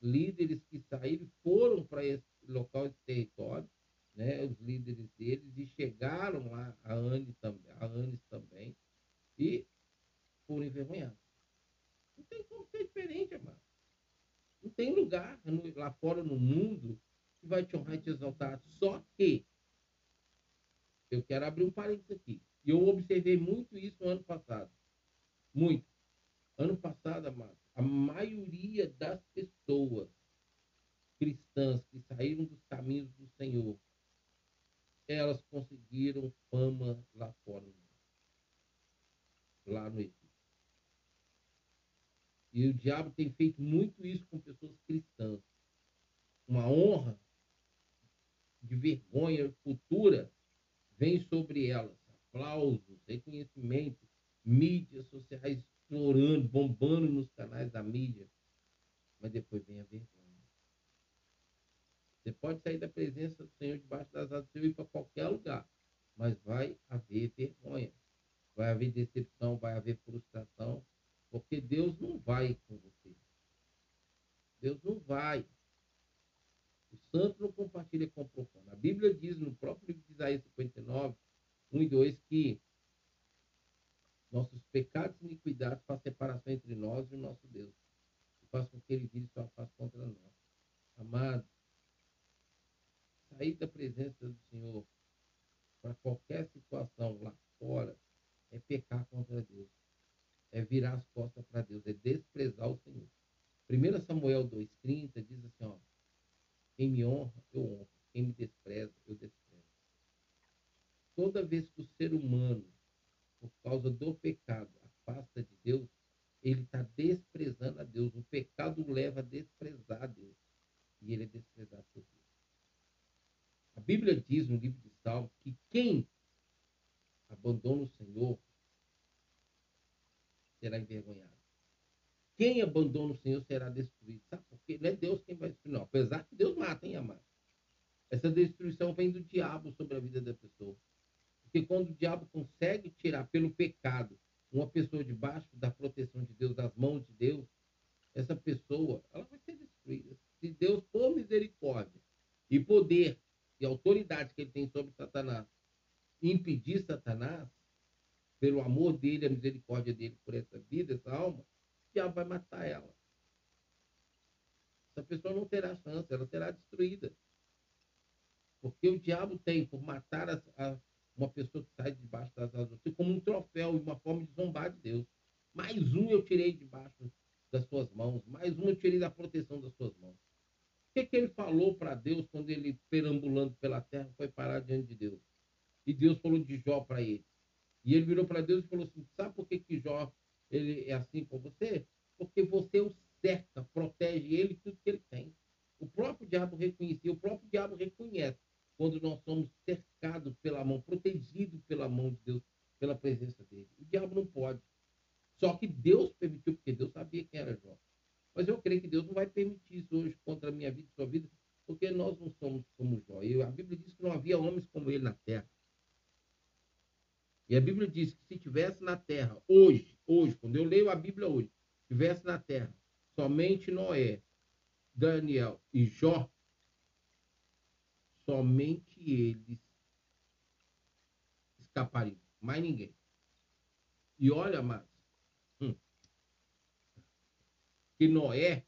líderes que saíram foram para esse local, esse território, né, os líderes deles, e chegaram lá, a Anne também, a Anes também, e foram envergonhados. Não tem como ser diferente, amado. Não tem lugar lá fora no mundo que vai te honrar e te exaltar. Só que, eu quero abrir um parênteses aqui. E eu observei muito isso no ano passado. Muito. Ano passado, amado, a maioria das pessoas cristãs que saíram dos caminhos do Senhor, elas conseguiram fama lá fora, lá no Egito. E o diabo tem feito muito isso com pessoas cristãs. Uma honra de vergonha futura vem sobre elas. Aplausos, reconhecimento, mídias sociais explorando, bombando nos canais da mídia. Mas depois vem a vergonha. Você pode sair da presença do Senhor debaixo das asas e ir para qualquer lugar. Mas vai haver vergonha. Vai haver decepção, vai haver frustração. Porque Deus não vai com você. Deus não vai. O santo não compartilha com o profano. A Bíblia diz no próprio livro de Isaías 59, 1 e 2, que nossos pecados e iniquidades fazem separação entre nós e o nosso Deus. E faz com que ele vire sua face contra nós. Amado, sair da presença do Senhor para qualquer situação lá fora é pecar contra Deus. É virar as costas para Deus, é desprezar o Senhor. 1 Samuel 2,30 diz assim, ó, quem me honra, eu honro. Quem me despreza, eu desprezo. Toda vez que o ser humano, por causa do pecado, afasta de Deus, ele está desprezando a Deus. O pecado leva a desprezar a Deus. E ele é desprezado por Deus. A Bíblia diz no livro de Salmos que quem abandona o Senhor será envergonhado. Quem abandona o Senhor será destruído. Sabe por quê? Não é Deus quem vai destruir, não. Apesar que Deus mata, hein, amado? Essa destruição vem do diabo sobre a vida da pessoa. Porque quando o diabo consegue tirar pelo pecado uma pessoa debaixo da proteção de Deus, das mãos de Deus, essa pessoa, ela vai ser destruída. Se Deus, por misericórdia e poder e autoridade que ele tem sobre Satanás, impedir Satanás, pelo amor dele, a misericórdia dele por essa vida, essa alma, diabo vai matar ela. Essa pessoa não terá chance, ela será destruída. Porque o diabo tem, por matar a, uma pessoa que sai debaixo das asas, como um troféu, uma forma de zombar de Deus. Mais um eu tirei debaixo das suas mãos, mais um eu tirei da proteção das suas mãos. O que, que ele falou para Deus quando ele, perambulando pela terra, foi parar diante de Deus? E Deus falou de Jó para ele. E ele virou para Deus e falou assim: Sabe por que, que Jó ele é assim com você? Porque você o cerca, protege ele tudo que ele tem. O próprio diabo reconhecia, o próprio diabo reconhece quando nós somos cercados pela mão, protegidos pela mão de Deus, pela presença dele. O diabo não pode. Só que Deus permitiu, porque Deus sabia quem era Jó. Mas eu creio que Deus não vai permitir isso hoje contra a minha vida e sua vida, porque nós não somos como Jó. E a Bíblia diz que não havia homens como ele na terra. E a Bíblia diz que se tivesse na terra, hoje, hoje, quando eu leio a Bíblia hoje, tivesse na terra somente Noé, Daniel e Jó, somente eles escapariam, mais ninguém. E olha, mas hum, que Noé,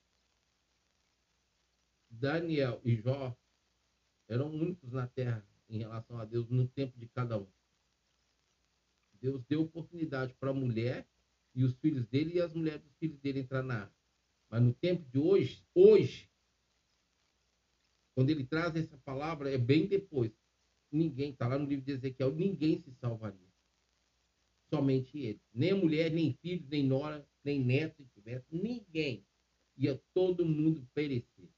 Daniel e Jó eram únicos na terra em relação a Deus no tempo de cada um. Deus deu oportunidade para a mulher e os filhos dele e as mulheres dos filhos dele entrar na. Mas no tempo de hoje, hoje, quando ele traz essa palavra, é bem depois. Ninguém, está lá no livro de Ezequiel, ninguém se salvaria. Somente ele. Nem mulher, nem filhos, nem nora, nem neto, se tivesse, ninguém. Ia todo mundo perecer.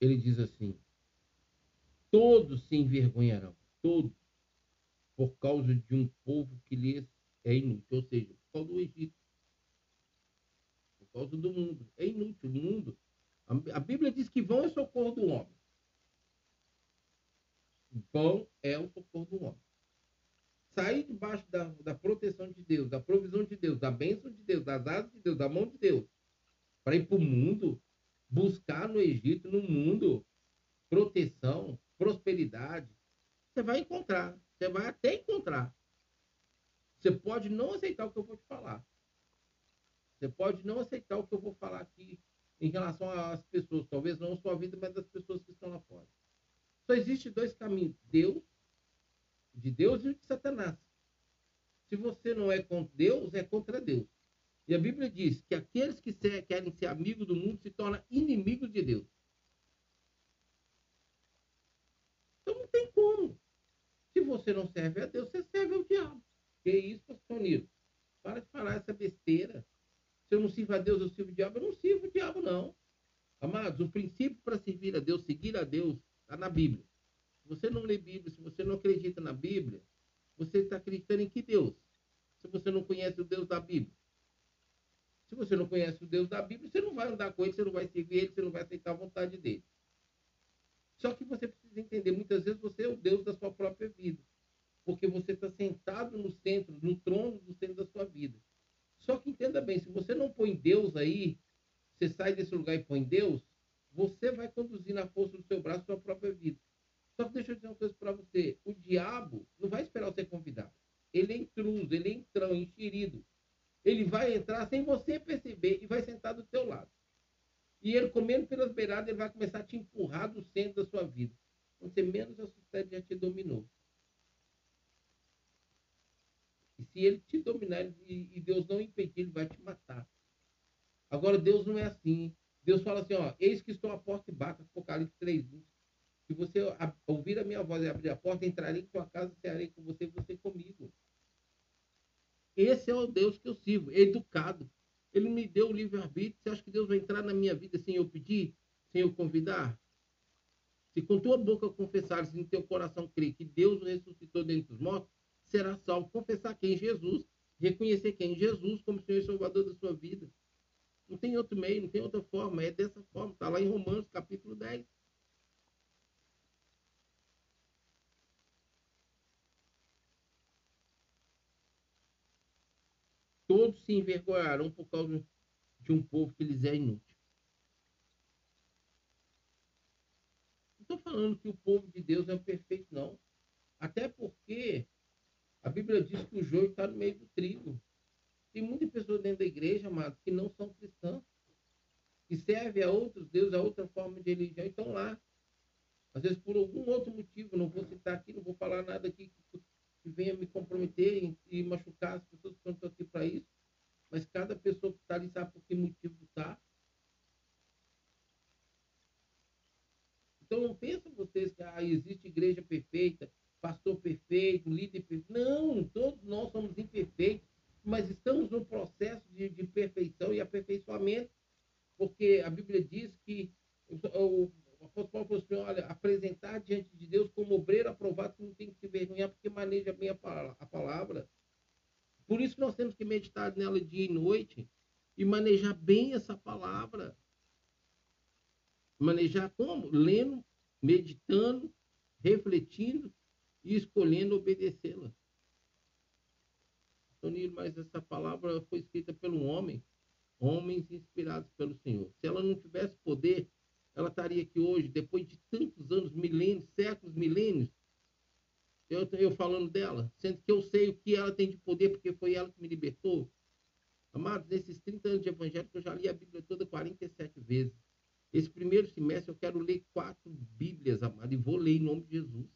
Ele diz assim: todos se envergonharão, todos, por causa de um povo que lhes é inútil, ou seja, por causa do Egito, causa do mundo. É inútil, o mundo. A Bíblia diz que vão é socorro do homem. Vão é o socorro do homem. Sair debaixo da, da proteção de Deus, da provisão de Deus, da bênção de Deus, das asas de Deus, da mão de Deus, para ir para o mundo, buscar no Egito, no mundo, proteção, prosperidade, você vai encontrar. Você vai até encontrar. Você pode não aceitar o que eu vou te falar. Você pode não aceitar o que eu vou falar aqui em relação às pessoas. Talvez não a sua vida, mas das pessoas que estão lá fora. Só existe dois caminhos: Deus, de Deus e de Satanás. Se você não é contra Deus, é contra Deus. E a Bíblia diz que aqueles que querem ser amigos do mundo se tornam inimigos de Deus. Então não tem como. Se você não serve a Deus, você serve ao diabo. Que isso, pastor Nilo? Para de falar essa besteira. Se eu não sirvo a Deus, eu sirvo o diabo. Eu não sirvo o diabo, não. Amados, o princípio para servir a Deus, seguir a Deus, está na Bíblia. Se você não lê Bíblia, se você não acredita na Bíblia, você está acreditando em que Deus? Se você não conhece o Deus da Bíblia. Se você não conhece o Deus da Bíblia, você não vai andar com ele, você não vai seguir ele, você não vai aceitar a vontade dele. Só que você precisa entender, muitas vezes você é o Deus da sua própria vida. Porque você está sentado no centro, no trono do centro da sua vida. Só que entenda bem, se você não põe Deus aí, você sai desse lugar e põe Deus, você vai conduzir na força do seu braço a sua própria vida. Só que deixa eu dizer uma coisa para você. O diabo não vai esperar você convidar. Ele é intruso, ele é entrão, enxerido. Ele vai entrar sem você perceber e vai sentar do teu lado. E ele comendo pelas beiradas, ele vai começar a te empurrar do centro da sua vida. Quando você menos assustar, ele já te dominou. E se ele te dominar e Deus não impedir, ele vai te matar. Agora, Deus não é assim. Deus fala assim, ó, eis que estou à porta e bato, Apocalipse 3, 20. Se você ouvir a minha voz e abrir a porta, entrarei em sua casa, cearei com você e você comigo. Esse é o Deus que eu sirvo, educado. Ele me deu o livre-arbítrio. Você acha que Deus vai entrar na minha vida sem eu pedir, sem eu convidar? Se com tua boca confessares e em teu coração crer que Deus ressuscitou dentre os mortos, será salvo. Confessar quem? Jesus. Reconhecer quem? Jesus como Senhor e Salvador da sua vida. Não tem outro meio, não tem outra forma. É dessa forma. Está lá em Romanos, capítulo 10. Todos se envergonharão por causa de um povo que lhes é inútil. Não estou falando que o povo de Deus é perfeito, não. Até porque a Bíblia diz que o joio está no meio do trigo. Tem muitas pessoas dentro da igreja, amados, que não são cristãs, que servem a outros deuses, a outra forma de religião, estão lá. Às vezes, por algum outro motivo, não vou citar aqui, não vou falar nada aqui que, venha me comprometer e, e, machucar as pessoas que estão aqui para isso. Mas cada pessoa que está ali sabe por que motivo está. Então não pensam vocês que ah, existe igreja perfeita, pastor perfeito, líder perfeito. Não, todos nós somos imperfeitos mas estamos no processo de, de perfeição e aperfeiçoamento, porque a Bíblia diz que o, o apóstolo Paulo falou assim, olha, apresentar diante de Deus como obreiro aprovado que não tem que se vergonhar porque maneja bem a, palavra. Por isso que nós temos que meditar nela dia e noite e manejar bem essa palavra. Manejar como? Lendo, meditando, refletindo e escolhendo obedecê-la. Tonilo, mas essa palavra foi escrita pelo homem, homens inspirados pelo Senhor. Se ela não tivesse poder, ela estaria aqui hoje, depois de tantos anos, milênios, séculos, milênios, eu, eu falando dela, sendo que eu sei o que ela tem de poder, porque foi ela que me libertou. Amados, nesses 30 anos de evangelho, eu já li a Bíblia toda 47 vezes. Esse primeiro semestre eu quero ler quatro Bíblias, amado, e vou ler em nome de Jesus.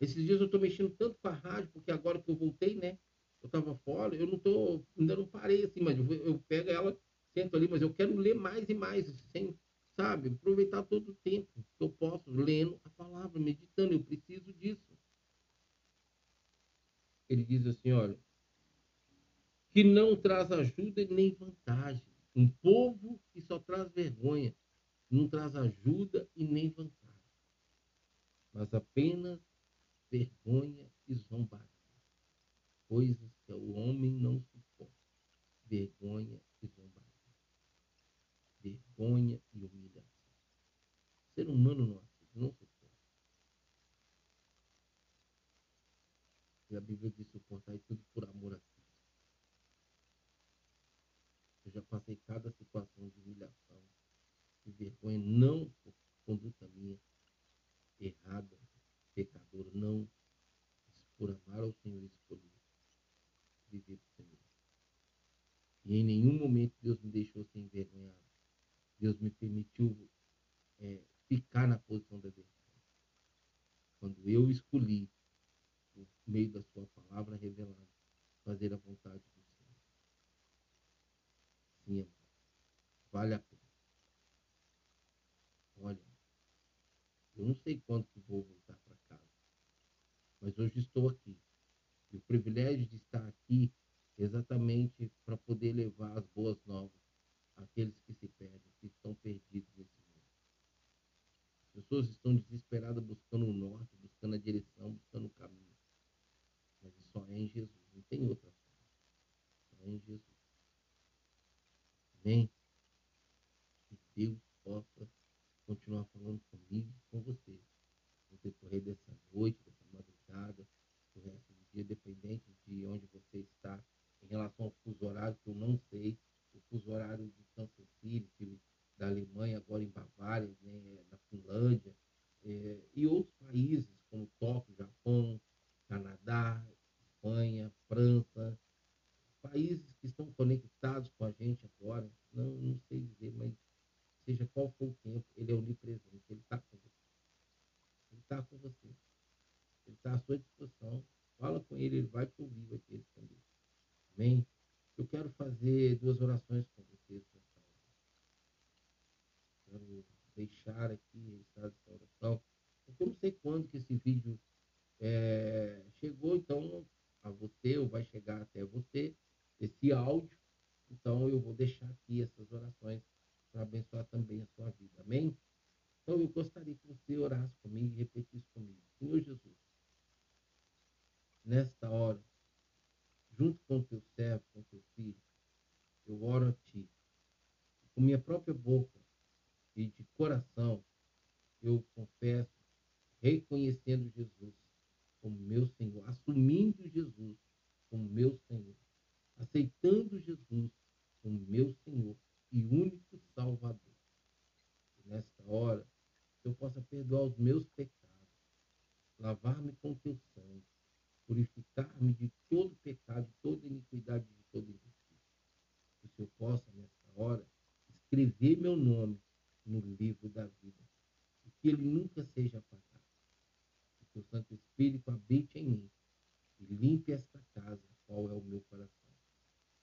Esses dias eu estou mexendo tanto com a rádio, porque agora que eu voltei, né? eu estava fora, eu não tô, ainda não parei assim, mas eu, eu pego ela, sento ali, mas eu quero ler mais e mais, sem, sabe, aproveitar todo o tempo que eu posso, lendo a palavra, meditando, eu preciso disso. Ele diz assim, olha, que não traz ajuda nem vantagem. Um povo que só traz vergonha, não traz ajuda e nem vantagem, mas apenas vergonha e zombaria coisas que o homem não suporta: vergonha e zombaria, vergonha e humilhação. Ser humano não aceita, não suporta. E a Bíblia diz suportar tudo por amor a Cristo. Eu já passei cada situação de humilhação, de vergonha, não por conduta minha errada, pecadora, não, por amar ao Senhor escolhido viver para o Senhor. E em nenhum momento Deus me deixou ser envergonhado. Deus me permitiu é, ficar na posição da verdade. quando eu escolhi, por meio da sua palavra revelada, fazer a vontade do Senhor. Sim, amado. Vale a pena. Olha, eu não sei quando que vou voltar para mas hoje estou aqui. E o privilégio de estar aqui exatamente para poder levar as boas novas àqueles que se perdem, que estão perdidos nesse mundo. As pessoas estão desesperadas buscando o norte, buscando a direção, buscando o caminho. Mas só é em Jesus, não tem outra forma. Só é em Jesus. Amém? Que Deus possa continuar falando comigo e com você no decorrer dessa noite, dessa madrugada, do resto do dia, dependente de onde você está em relação ao fuso horário, que eu não sei, o fuso horário de Kansas City, da Alemanha, agora em Bavária, né, na Finlândia, é, e outros países como Tóquio, Japão, Canadá, Espanha, França, países que estão conectados com a gente agora, não, não sei dizer, mas seja qual for o tempo, ele é onipresente, ele está com você. Está com você. Ele está à sua disposição. Fala com ele, ele vai te ouvir, vai te responder. Amém? Eu quero fazer duas orações com vocês. Quero deixar aqui registrar essa oração, porque eu não sei quando que esse vídeo é, chegou, então, a você, ou vai chegar até você, esse áudio. Então, eu vou deixar aqui essas orações para abençoar também a sua vida. Amém? Então, eu gostaria que você orasse comigo e repetisse comigo. Senhor Jesus, nesta hora, junto com o teu servo, com o teu filho, eu oro a ti. Com minha própria boca e de coração, eu confesso, reconhecendo Jesus como meu Senhor, assumindo Jesus como meu Senhor, aceitando Jesus como meu Senhor e único Salvador. E nesta hora, eu possa perdoar os meus pecados, lavar-me com teu sangue, purificar-me de todo pecado, de toda iniquidade, de toda injustiça. Que o Senhor possa, nesta hora, escrever meu nome no livro da vida. E que ele nunca seja apagado. Que o Santo Espírito habite em mim e limpe esta casa, qual é o meu coração.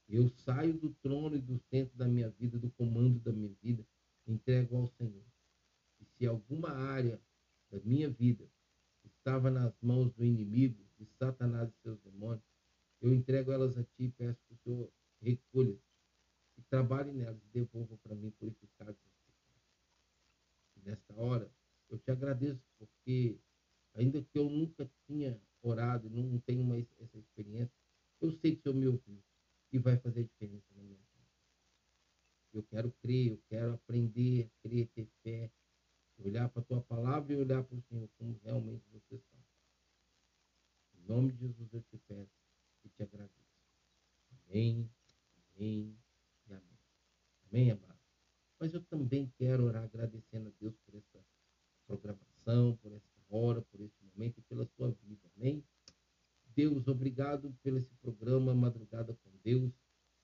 Eu saio do trono e do centro da minha vida, do comando da minha vida, entrego ao Senhor. Se alguma área da minha vida estava nas mãos do inimigo, de Satanás e seus demônios, eu entrego elas a ti e peço que o Senhor recolha e trabalhe nelas e devolva para mim purificados nesta hora, eu te agradeço porque, ainda que eu nunca tinha orado, não tenho mais essa experiência, eu sei que o Senhor me ouviu e vai fazer diferença na minha vida. Eu quero crer, eu quero aprender, crer, ter fé, olhar para a tua palavra e olhar para o Senhor como realmente você sabe. Em nome de Jesus eu te peço e te agradeço. Amém, amém e amém. Amém, amado? Mas eu também quero orar agradecendo a Deus por essa programação, por essa hora, por esse momento e pela sua vida. Amém? Deus, obrigado pelo esse programa Madrugada com Deus,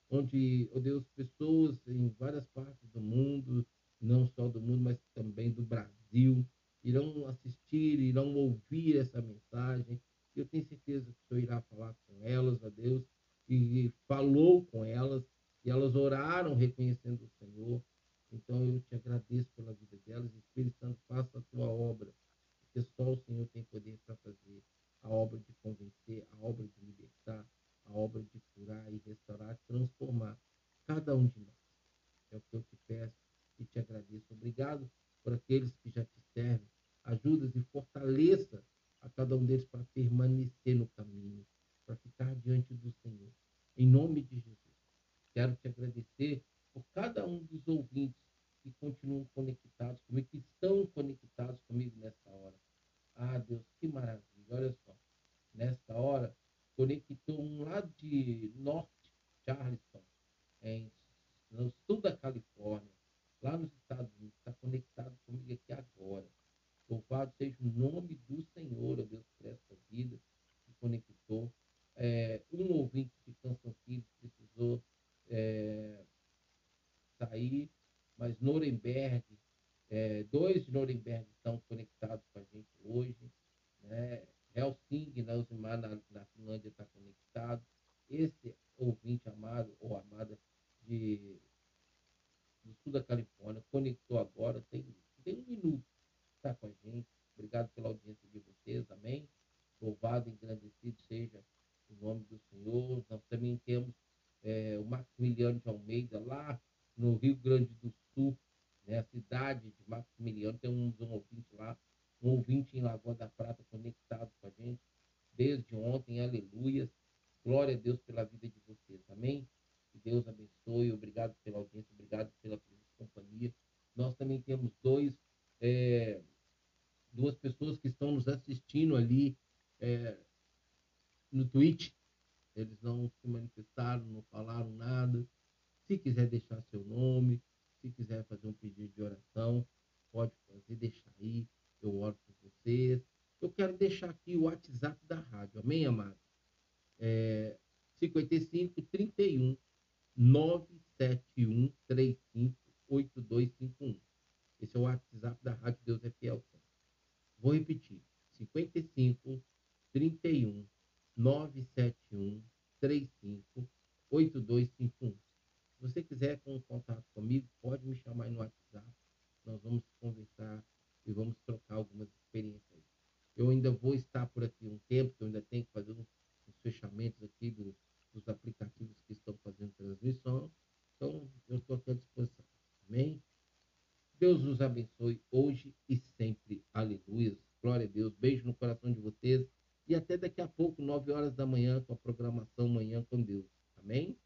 onde, oh Deus, pessoas em várias partes do mundo, não só do mundo, mas também do Brasil, irão assistir, irão ouvir essa mensagem eu tenho certeza que o Senhor irá falar com elas, a Deus, e falou com elas, e elas oraram reconhecendo o Senhor. Então eu te agradeço pela vida delas. Espírito Santo, faça a tua obra, porque só o Senhor tem poder para fazer a obra de convencer, a obra de libertar, a obra de curar e restaurar, transformar cada um de nós. É o que eu te peço e te agradeço. Obrigado por aqueles que já te servem. Ajuda e fortaleça a cada um deles para permanecer no caminho, para ficar diante do Senhor. Em nome de Jesus. Quero te agradecer por cada um dos ouvintes que continuam conectados comigo, que estão conectados comigo nessa hora. Ah, Deus, que maravilha. Olha só. Nesta hora, conectou um lá de Norte Charleston, em, no sul da Califórnia, lá nos Estados Unidos, está conectado comigo aqui agora. Louvado seja o nome do Senhor, ó Deus, por essa vida que conectou. É, um ouvinte de Canção Filho precisou é, sair, mas Nuremberg, é, dois de Nuremberg estão conectados com a gente hoje. né? Helsinki, na Usimar, na, na Finlândia está conectado. Ouvinte amado ou amada de, do sul da Califórnia conectou agora, tem, tem um minuto, está com a gente. Obrigado pela audiência de vocês, amém? Louvado e engrandecido seja o nome do Senhor. Nós também temos é, o Maximiliano de Almeida, lá no Rio Grande do Sul, né, a cidade de Maximiliano, tem um, ouvinte lá, um ouvinte em Lagoa da Prata conectado com a gente desde ontem, aleluias. Glória a Deus pela vida de vocês, amém? Que Deus abençoe, obrigado pela audiência, obrigado pela companhia. Nós também temos dois, é, duas pessoas que estão nos assistindo ali é, no Twitch, eles não se manifestaram, não falaram nada. Se quiser deixar seu nome, se quiser fazer um pedido de oração, pode fazer, deixar aí. Eu oro por vocês. Eu quero deixar aqui o WhatsApp da rádio, amém, amado? É 55 31 971 35 8251. Esse é o WhatsApp da Rádio Deus é Fiel. Vou repetir: 55 31 971 35 8251. Se você quiser com contato comigo, pode me chamar no WhatsApp. Nós vamos conversar e vamos trocar algumas experiências. Eu ainda vou estar por aqui um tempo, eu ainda tenho que fazer uns, uns fechamentos aqui do, dos aplicativos que estão fazendo transmissão. Então, eu estou aqui à disposição. Amém? Deus nos abençoe hoje e sempre. Aleluia. Glória a Deus. Beijo no coração de vocês. E até daqui a pouco, nove horas da manhã, com a programação Manhã com Deus. Amém?